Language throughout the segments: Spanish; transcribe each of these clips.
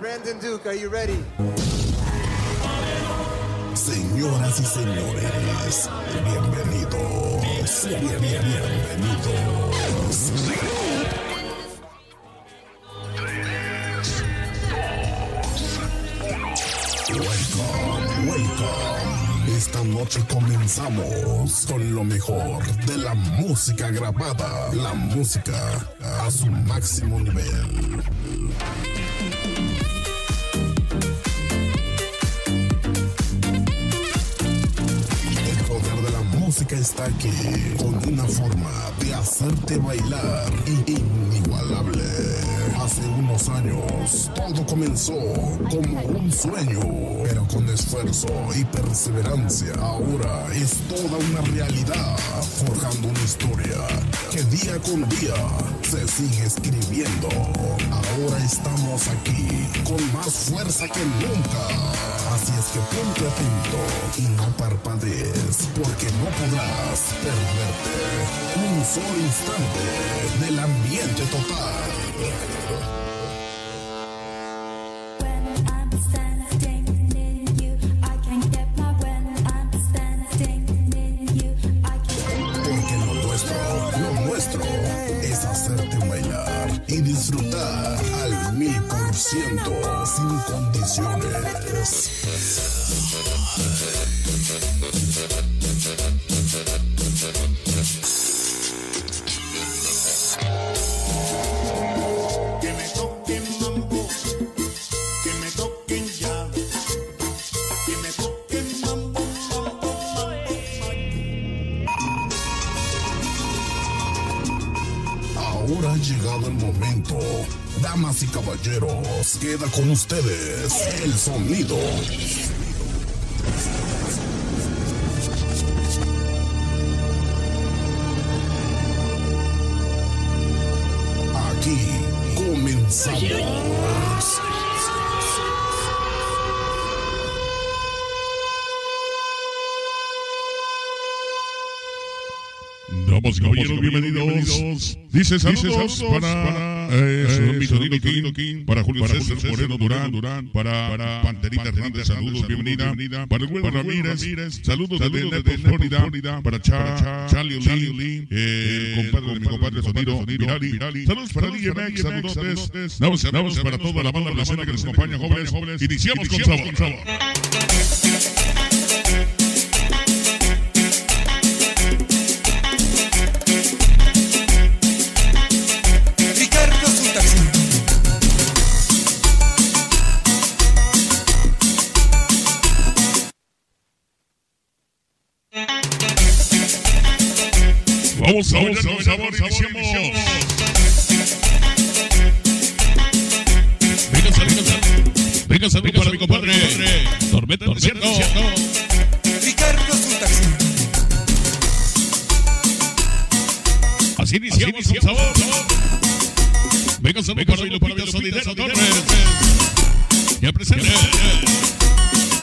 Brandon Duke, are you ready? Señoras y señores, bienvenidos. Bien, bien, bienvenidos. Esta noche comenzamos con lo mejor de la música grabada, la música a su máximo nivel. Aquí con una forma de hacerte bailar inigualable. Hace unos años todo comenzó como un sueño, pero con esfuerzo y perseverancia ahora es toda una realidad, forjando una historia que día con día se sigue escribiendo. Ahora estamos aquí con más fuerza que nunca. Así es que ponte atento y no parpadees, porque no podrás perderte un solo instante del ambiente total. 100% sin condiciones. Queda con ustedes el sonido. Aquí comenzamos. Damas y caballeros, bienvenidos. Dice saludos, para, eh, King, para Julio César Moreno Durán, Durán, para, para Panterita Hernández, saludos, bienvenida, para Ramírez, saludos desde Naples, Florida, para Cha, Charlie Lee, eh, el compadre de mi compadre Virali, saludos para DJ Max, saludos, saludos para toda la banda brasileña que nos acompaña, jóvenes, iniciamos con sabor. Vamos a vamos a ver, iniciamos. Venga, sal, venga, para mi compadre. Tormenta desierto. Ricardo Sultaxi. Así iniciamos con sabor. Venga, sal, para mi Torres. Ya presente.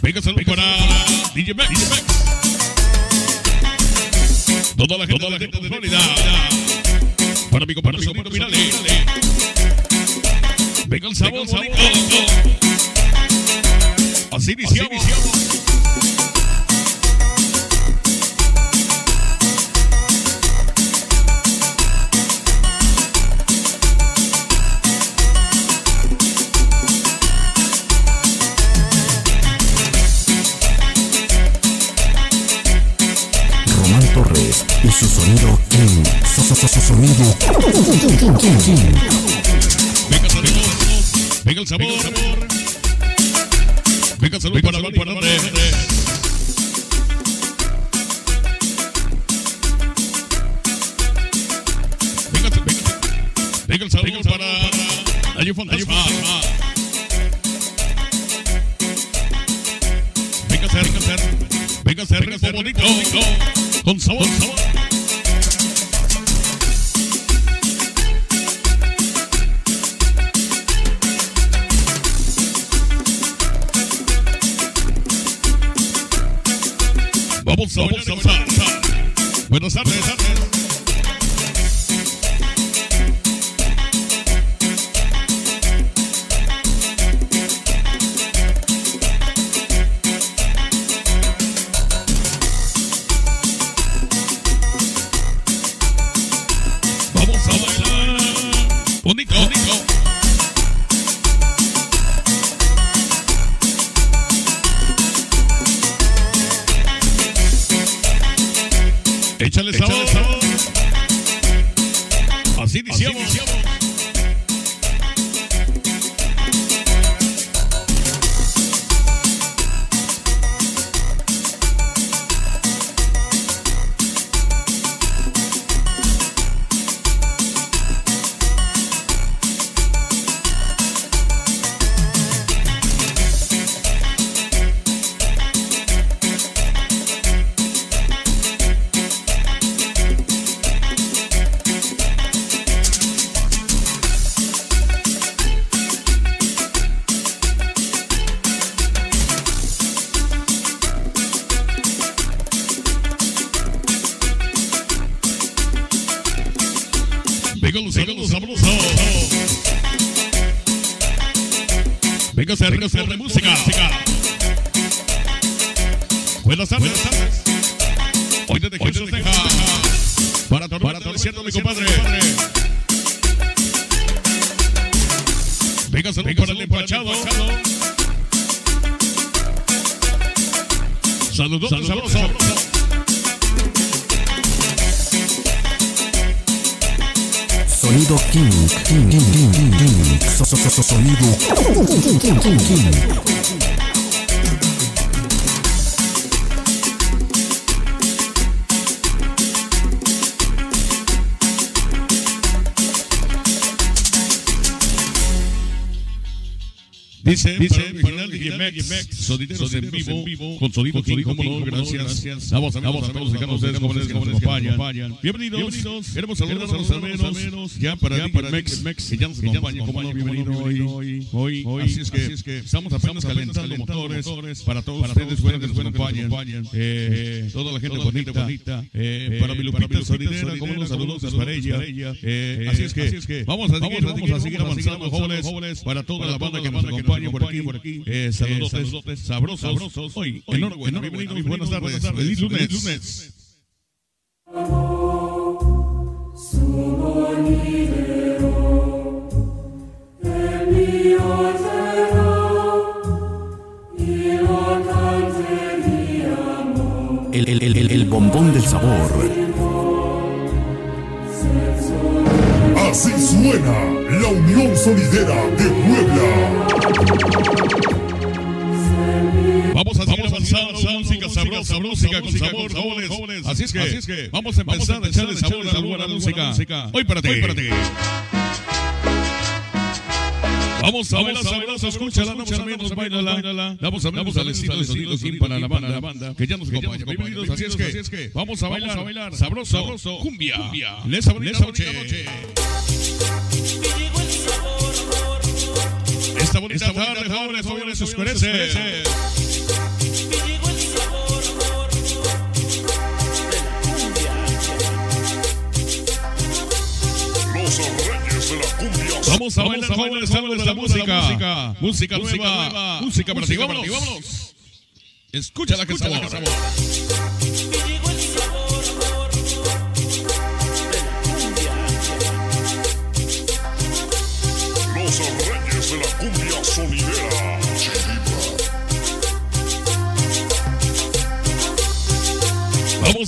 Venga, sal, para DJ Max. Toda la gente, toda la gente de Florida. Para mi compadre Sonido Virali. Venga el sabor, sabor. Así iniciamos. Román sonido. Venga, saludos. Venga el sabor. Venga el salud para para nombre. Venga, venga, venga el salud para Dayo Fantasma. Venga ser, venga ser. Venga ser, bonito. Con sabor, sabor. Vamos a mi compadre. Venga saludos para el empachado. Saludos, sabrosos. Sonido King. King, King, King, King, King. So- so- so- so- Sonido King, King, King, Dice, dice, sonideros en vivo, con sonido no, gracias. Vamos a vamos a todos los ustedes jóvenes que nos acompañan. Bienvenidos, queremos saludar a los hermanos, ya para GMX, que ya nos acompaña, como no, bienvenido hoy, hoy, hoy, así es que estamos apenas calentando motores, para todos ustedes, buenos que nos acompañan, eh, toda la gente bonita, eh, para mi Lupita sonidera, como los saludos para ella, eh, así es que vamos a seguir, vamos a seguir avanzando, jóvenes, para toda la banda que nos acompaña por aquí, por aquí, eh, saludos sabrosos, hoy, enhorabuena, bienvenidos, buenas tardes, feliz lunes. El, el, el, el, el bombón del sabor. Así suena la Unión Sonidera de Puebla. Vamos a seguir avanzando, música sabrosa, música con sabor. Así es que, vamos a empezar a echarle sabor a la buena música. Hoy para ti, hoy para ti. Vamos a bailar sabroso, escúchala, damos amigos, bailala. Damos amigos al estilo de sonido King para la banda, que ya nos acompaña. Bienvenidos, así es que, vamos a bailar, sabroso, cumbia, bonita noche. Se oscurece. La. Vamos a bailar, de la música. Música nueva, música para ti. Vámonos. Escúchala que sabor.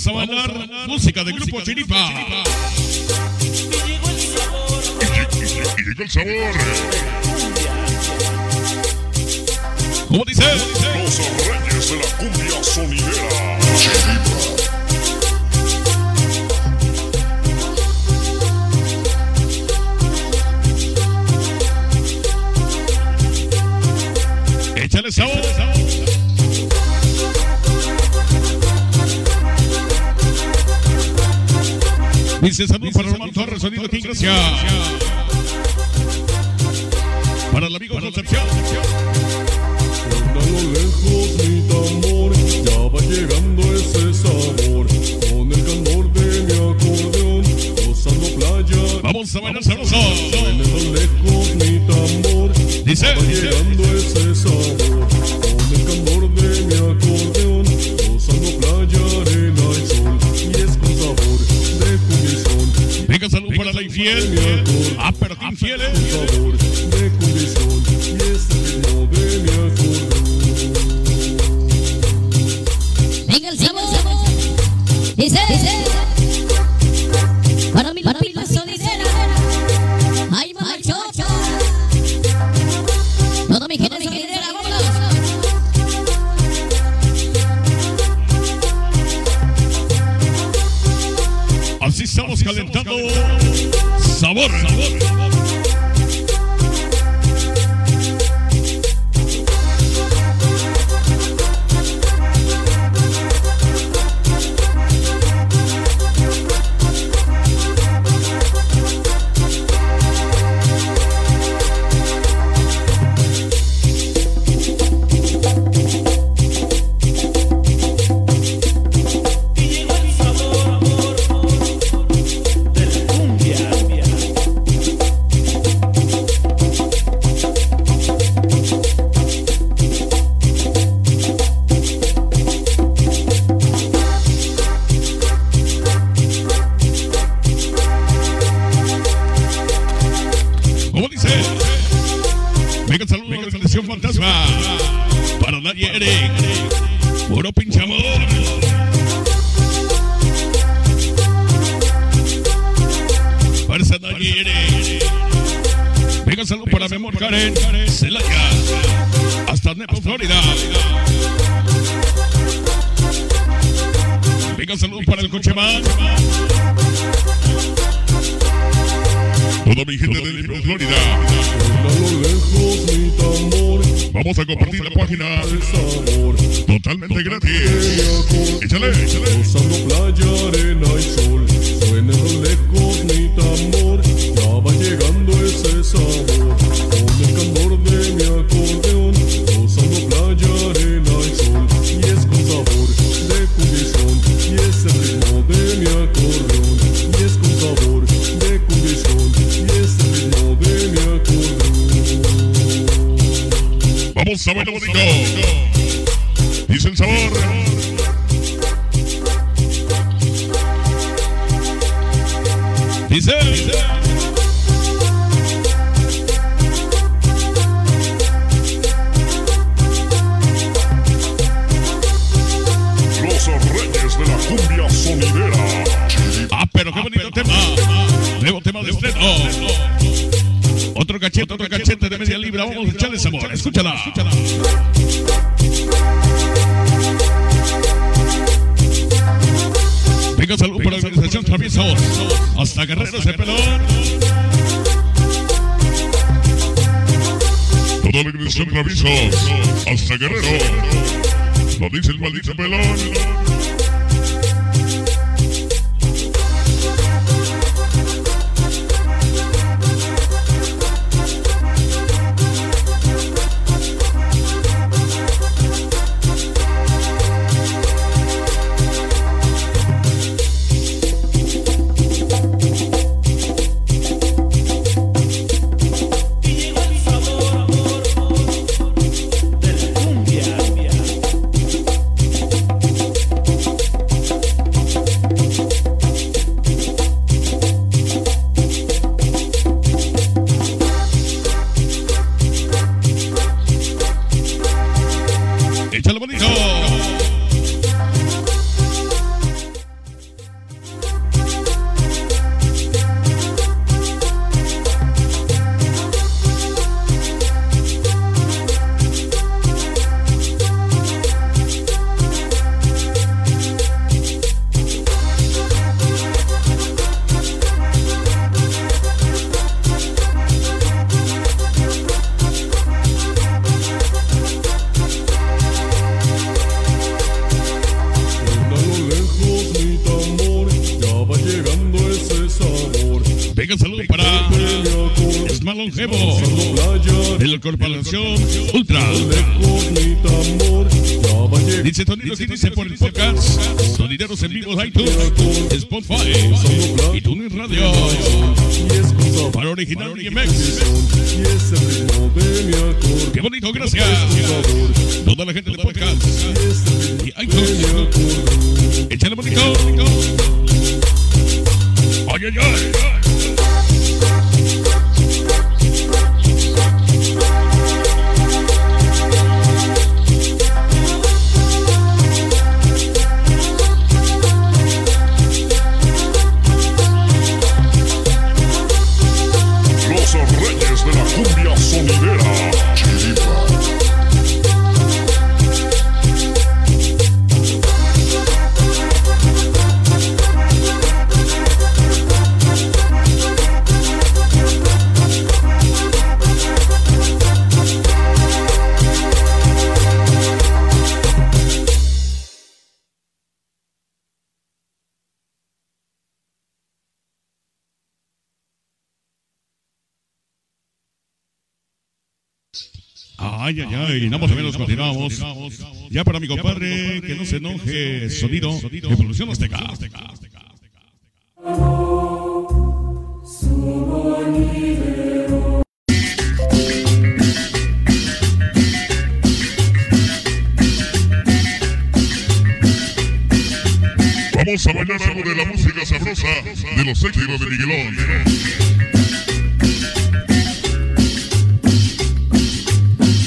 Vamos a bailar música del grupo Chiripa. Y llegó el sabor. ¿Cómo dice? Los Reyes de la Cumbia Sonidera. Échale sabor. Dice salud para Román Torres, sonido King, gracias. Para el amigo Concepción. A lo lejos mi tambor, ya va llegando ese sabor, por Karen Celaya. Hasta Nepo, Florida. Venga, saludos para el coche man. Toda mi gente de Nepo, Florida. Vamos a compartir la página totalmente gratis. Échale, échale. playa, arena y sol. Escúchala. Escúchala. Venga, salud por la organización Traviesa Hasta Guerreros de Pelón. Toda la organización Traviesa. Hasta Guerrero. Lo dice el maldito Pelón. Estamos en vivo en iTunes, Spotify y TuneIn Radio. Para original y DMX. Qué bonito, gracias. Toda la gente de Ay, ay, ay, nada más o menos continuamos. Ya para mi compadre, que no se enoje, sonido, evolución azteca. Vamos a bailar algo de la música sabrosa de los éxitos de Miguelón.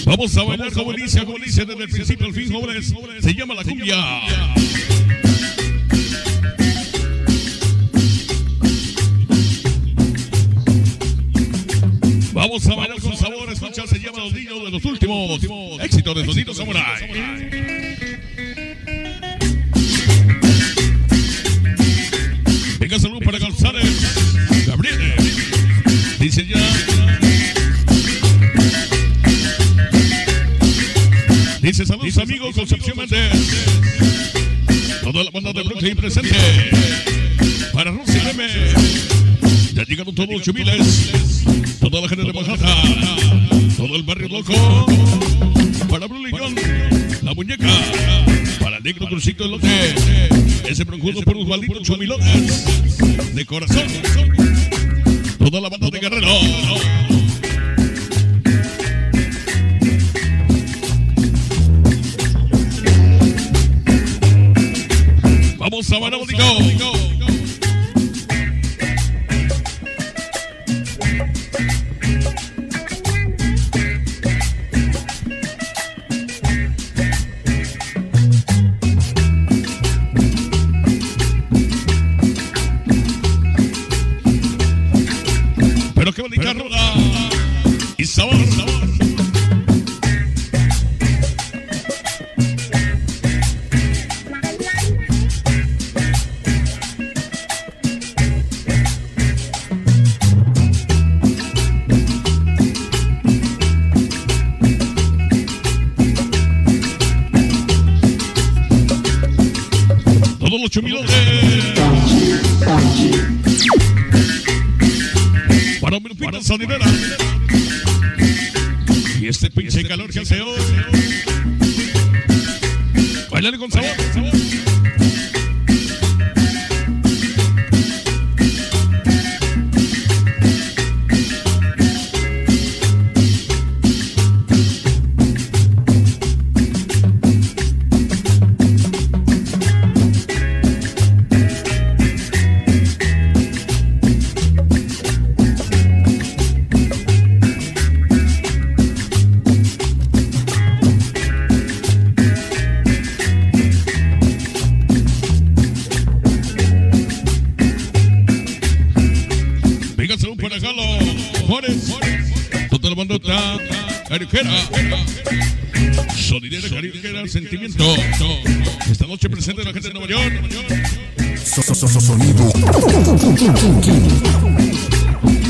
Vamos a bailar como dice, como dice desde el principio al fin, jóvenes. Se llama la cumbia. Vamos a bailar con sabor, escucha, se llama Los Niños de los últimos éxitos de Sonido Samurai. Venga, salud para González. Gabriel. Dice ya. Dice saludos amigos, Concepción Méndez. Toda la banda de Brooklyn presente. Para Rusia M. Ya llegaron todos los chumiles. Toda la gente de Manhattan. Todo el barrio loco. Para Bruligón. La muñeca. Para el negro crucito elote. Ese broncudo por los malditos chumilotes. De corazón. Toda la banda de Guerrero. Vamos a Manabótico. Pero Y este pinche calor que hace hoy. Bailar con sabor. Presente la gente de Nueva York. So- so- so- so- Sonido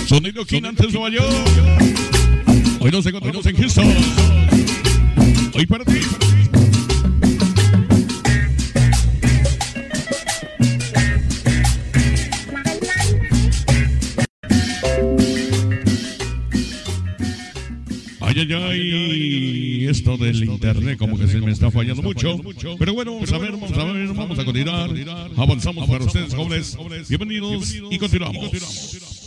Sonido King antes Nueva York. Hoy nos encontramos en Houston. Me está fallando mucho. Pero bueno, vamos a ver, vamos a ver, vamos a continuar. Avanzamos para ustedes, jóvenes. Bienvenidos y continuamos.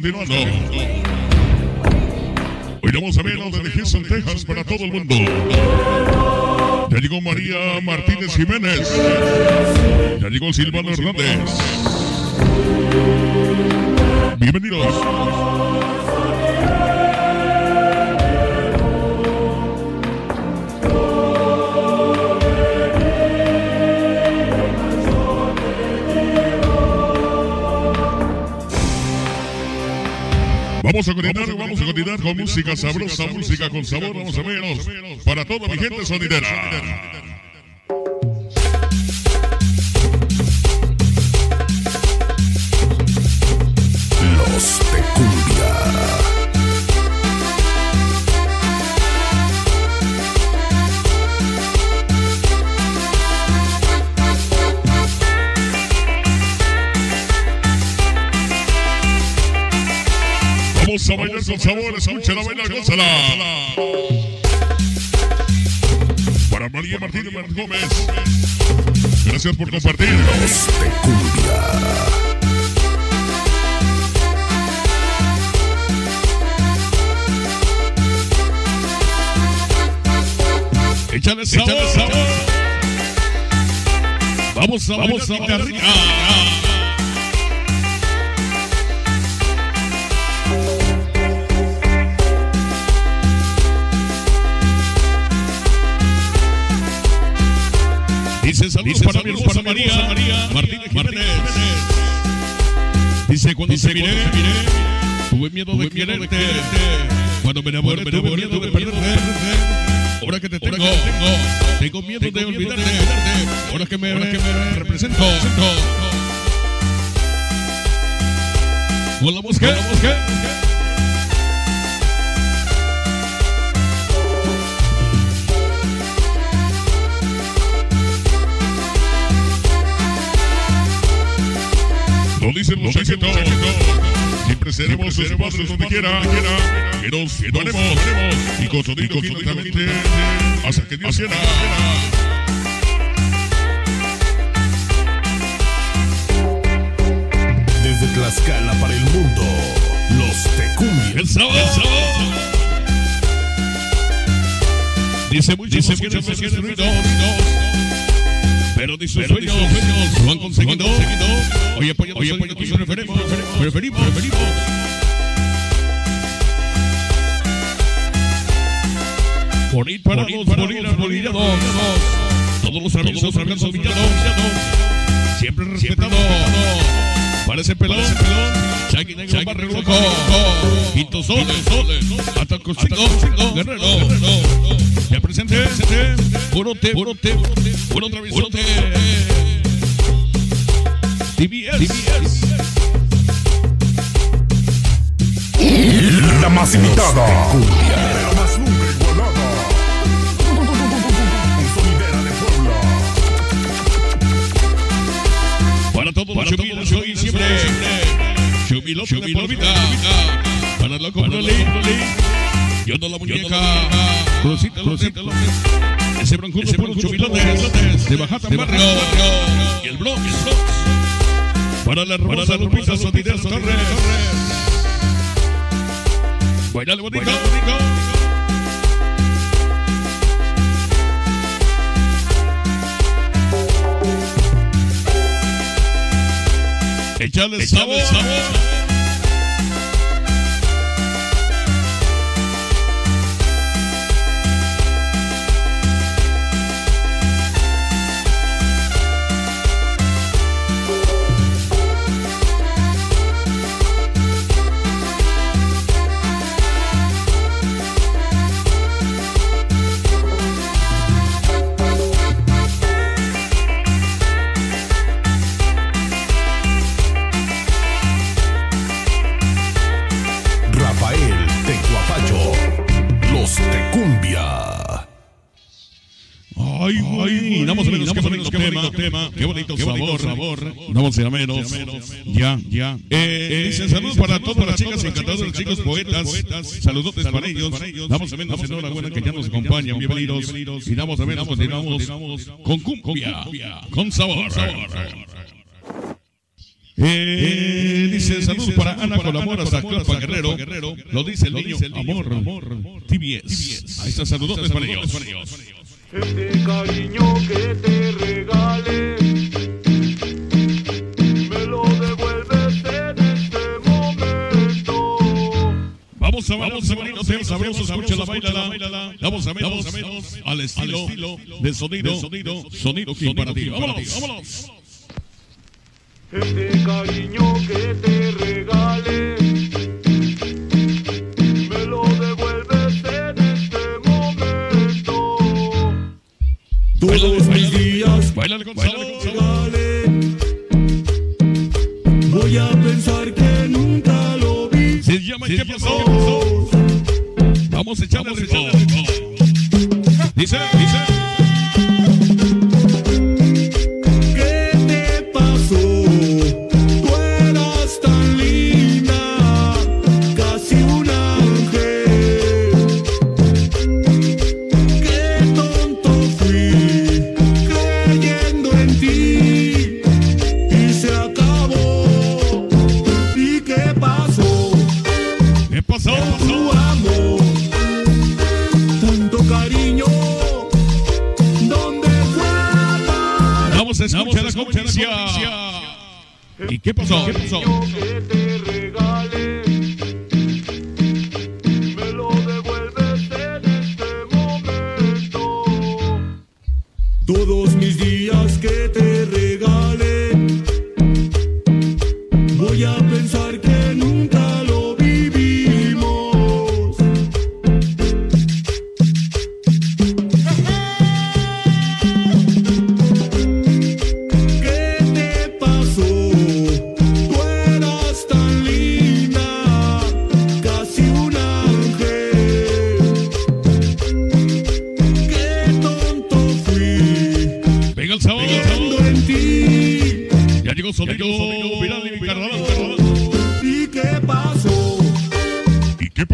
Seguimos continuando. Hoy vamos a ver lo de Houston, Texas para todo el mundo. Ya llegó María Martínez Jiménez. Ya llegó Silvano Hernández. Bienvenidos. Vamos a continuar, vamos a continuar con música sabrosa, música con sabor, vamos a menos. Para toda mi gente sonidera. Gracias por compartir. Los de cumbia. Échale sabor. Échale sabor. Vamos a vamos a. Dice María, María Martínez Jiménez. Dice cuando se miré, tuve miedo de quererte. Cuando me enamoré, tuve miedo de perderte. Ahora que te tengo, tengo miedo de olvidarte. Ahora que me, represento. Con la mosca, con dicen los chaquetos. Siempre seremos sus padres donde quiera. Que nos haremos. Y con sonido químicamente. Hasta que Dios quiera. Desde Tlaxcala para el mundo. Los de cumbia. El sábado. El sábado. Dice muchos Dice destruidos. Pero de sus sueños, lo han conseguido. Hoy apoyando, hoy apoyando tus preferimos, preferimos, preferimos. Por ir para los, por ir armonillados. Todos los avisos, todos los humillados. Siempre respetado. Parece pelón, Shaggy Negro, Barrio Loco, Quinto Sol, hasta Cosito, Guerrero, ya presente, puro te, puro te, puro travisote, TBS, La más imitada. Cumbia. La más nunca igualada. Sonidera de Puebla. para todos los chumilos hoy siempre, chumilo, chumilo, vida, para loco, Broly, yo no la muñeca, crucita, crucita, ese broncudo, puro chumilotes, de bajata, de barrio, y el blog, para la hermosa Lupita Sonidera Torres, bailale bonito, Échale sabor. Ay, güey, damos a menos, qué bonito tema, tema, qué bonito sabor, sabor, damos a menos, ya, ya. Eh, dicen saludos para todas las chicas encantadoras, chicos poetas, saludotes para ellos, damos a menos enhorabuena que ya nos acompañan, bienvenidos, y damos a menos, continuamos con cumbia, con sabor. Eh, dice saludos para Ana Colabora hasta Clapa Guerrero. Lo dice el niño amor, amor, TBS. Ahí está saludos para ellos. Este cariño que te regale me lo devuelves en este momento. Vamos a vamos a sabroso, sabroso, escucha la vamos a menos, al estilo de sonido, sonido, sonido para ti. Vámonos, vámonos. Este cariño que te regale Todos mis días, bailale con sabor. Voy a pensar que nunca lo vi. Se llama ¿Qué pasó? Vamos a echarle ritmo. Dice, dice. Vamos a escuchar la conferencia. ¿Y qué pasó? ¿Qué pasó?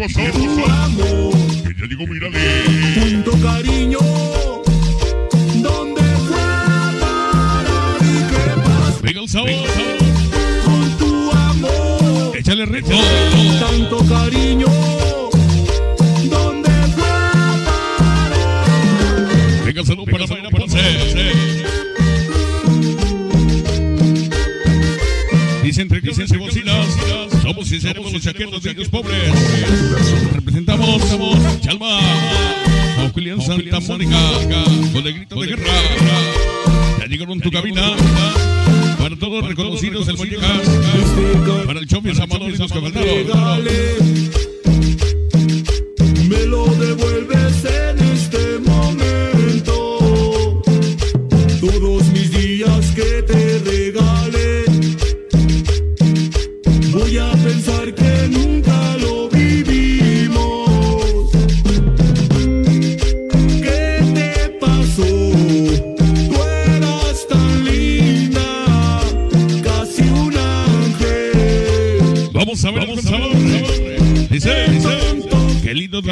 ¿Y qué pasó? Tu amor, Que ya llegó, mírale. tanto cariño. ¿Dónde fue a parar? ¿Y qué pasó Venga el sabor. con tu amor? Échale ritmo. tanto cariño. ¿Dónde fue a parar? Venga el saludo para Mayra Ponce. Dicen entre dicen bocinas. Y seremos los chaquetos de los pobres. Representamos Chalma. A Julián Santa Mónica. Con el grito de guerra. Ya llegaron tu cabina. Para todos reconocidos del Mollejas. Para el Chomis Amador y los caballeros.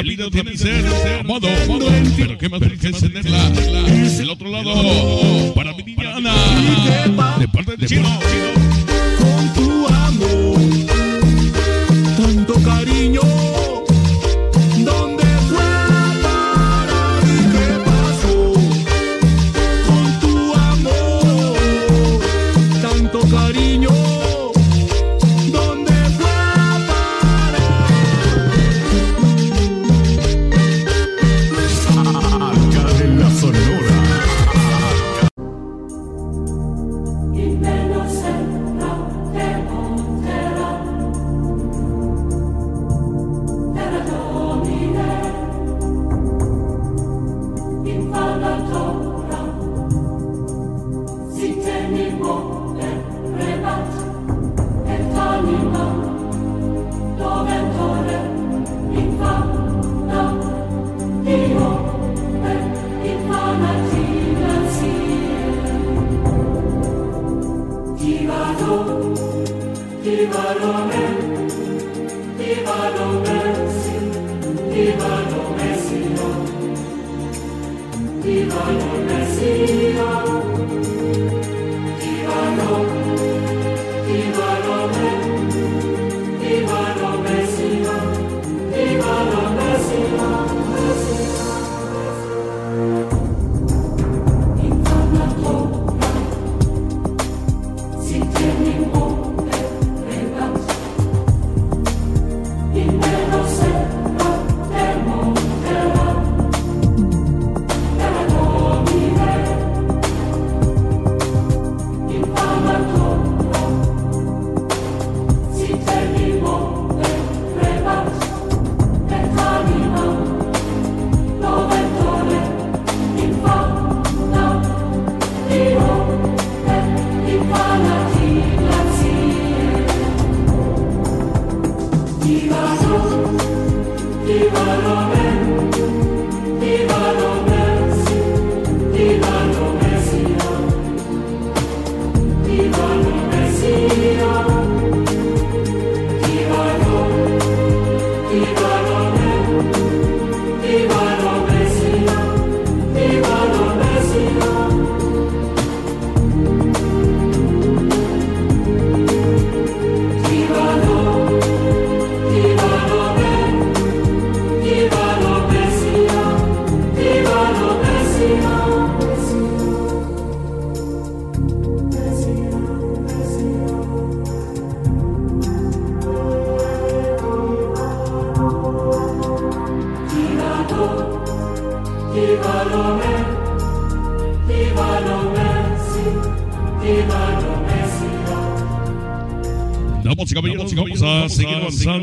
Lindo tiene que ser. Amado, amado. Pero qué más que encenderla. Del otro lado. Para mi. De parte del chino.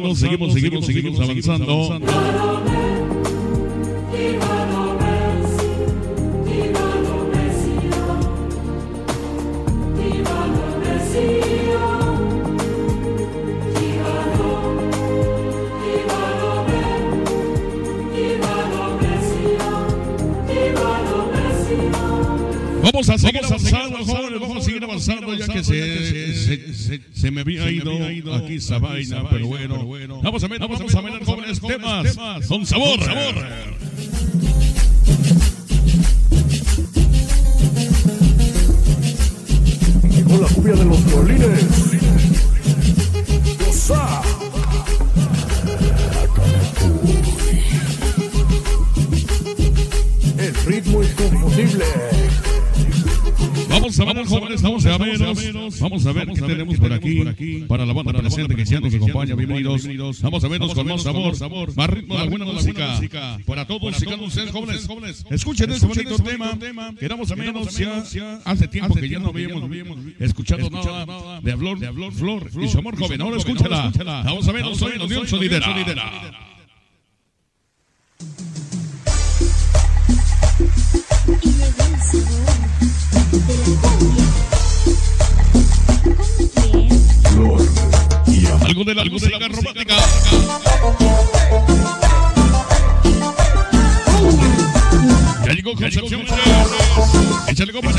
Avanzando, seguimos, seguimos, seguimos avanzando. Vamos a seguir avanzando, ya que se, me había ido aquí esa vaina, pero bueno. Vamos a ver, vamos a ver jóvenes temas con sabor. Llegó la cumbia de los violines. Goza. El ritmo inconfundible. Vamos a ver, jóvenes, vamos a ver, vamos a ver qué tenemos por aquí para la banda presente que ya nos acompaña. Bienvenidos. Vamos a vernos con más sabor, más ritmo, buena música para todos y cada ustedes jóvenes. Escuchen este bonito tema. Quedamos a menos ya hace tiempo que ya no habíamos escuchado nada de Flor, Flor y su amor joven. Ahora escúchala. Vamos a vernos hoy en Dios Sonidera. Y llegó el sabor Algo de la música romántica. Ya llegó Concepción. Échale copa,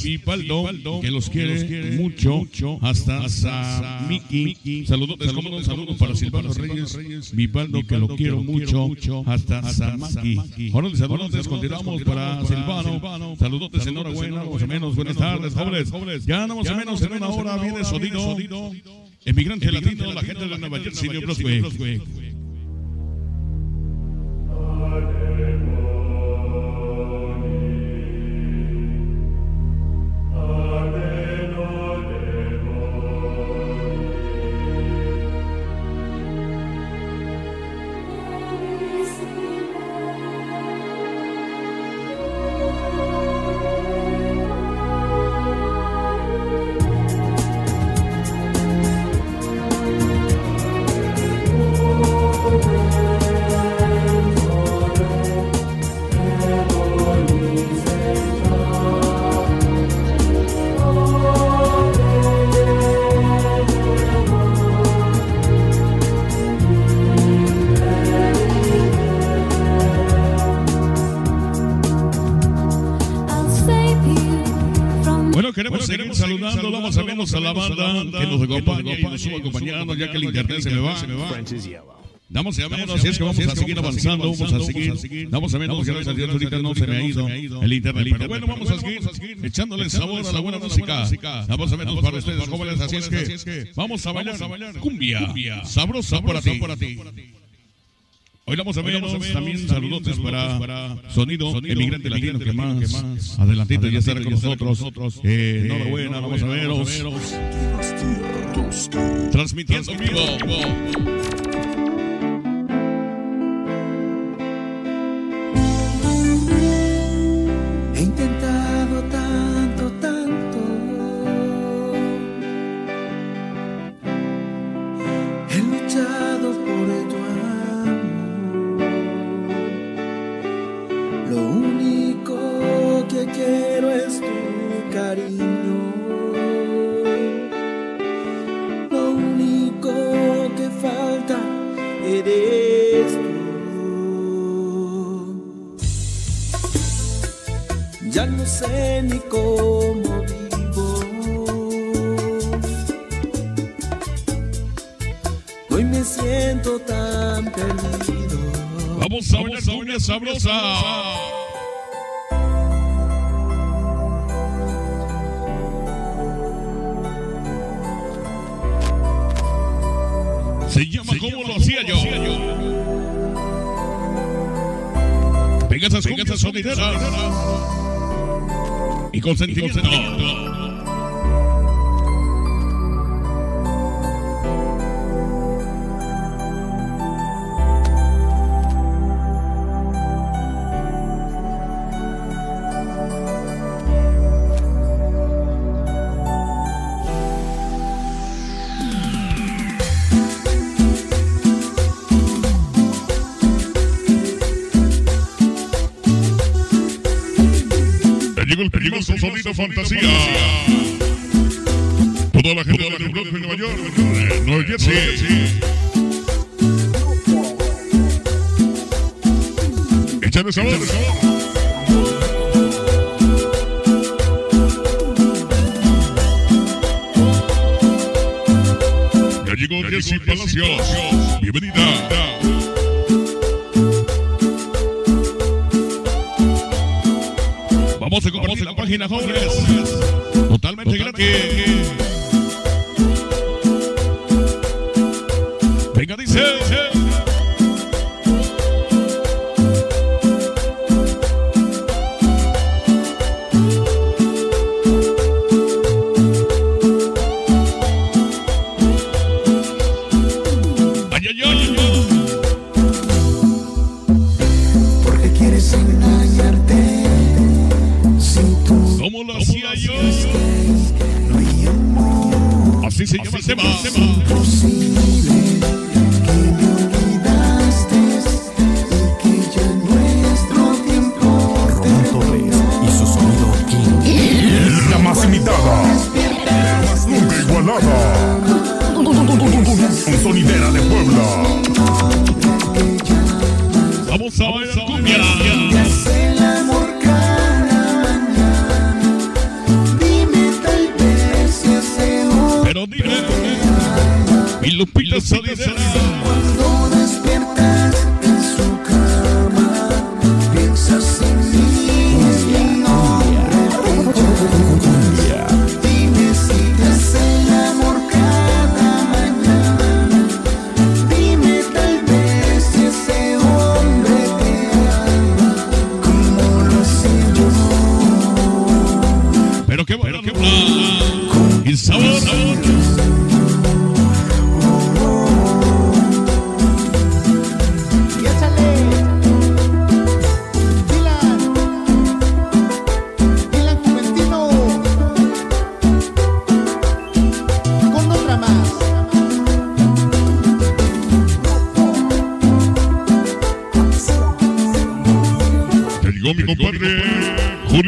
Reyes Vipaldo, que los quiere mucho, hasta, hasta Miki. Saludos, saludos, saludos para Silvano Reyes Vipaldo, que lo quiero mucho, hasta Samaki. Ahora saludos, continuamos para Silvano. Saludos, enhorabuena, más o menos, buenas tardes, jóvenes. Ya no más o menos en una hora viene sonido. Emigrante latino, la gente de Nueva Jersey, New Brunswick. La banda que nos acompaña y nos estuvo acompañando, ya que el internet se me va. Damos a menos, si es que vamos a seguir avanzando, vamos a seguir, damos a menos, gracias a Dios, ahorita no se me ha ido el internet. Pero bueno, vamos a seguir echándole sabor a la buena música. Vamos a menos para ustedes, jóvenes, así es que vamos a bailar cumbia, sabrosa para ti. Hoy vamos a ver también saludotes para Sonido Emigrante Latino que más adelantito ya estará con nosotros. Eh, enhorabuena, vamos a veros. Transmitiendo en vivo. Se llama como lo hacía yo. Venga esas sonideras. Y con sentimiento. Ya fantasía. Toda la gente de Brooklyn, Nueva York, Nueva Jersey. Échale sabor. Ya llegó Jessy Palacios. Bienvenida. Vamos a compartir la página jóvenes.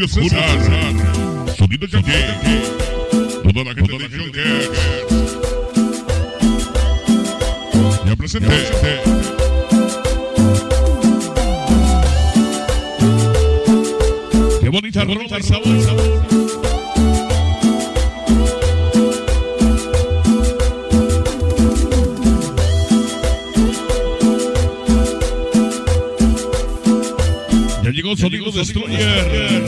Julio César. Sonido Yankee. Toda la gente de Yankee. Ya presente. Qué bonita broma y sabor. Ya llegó Sonido Destroyer.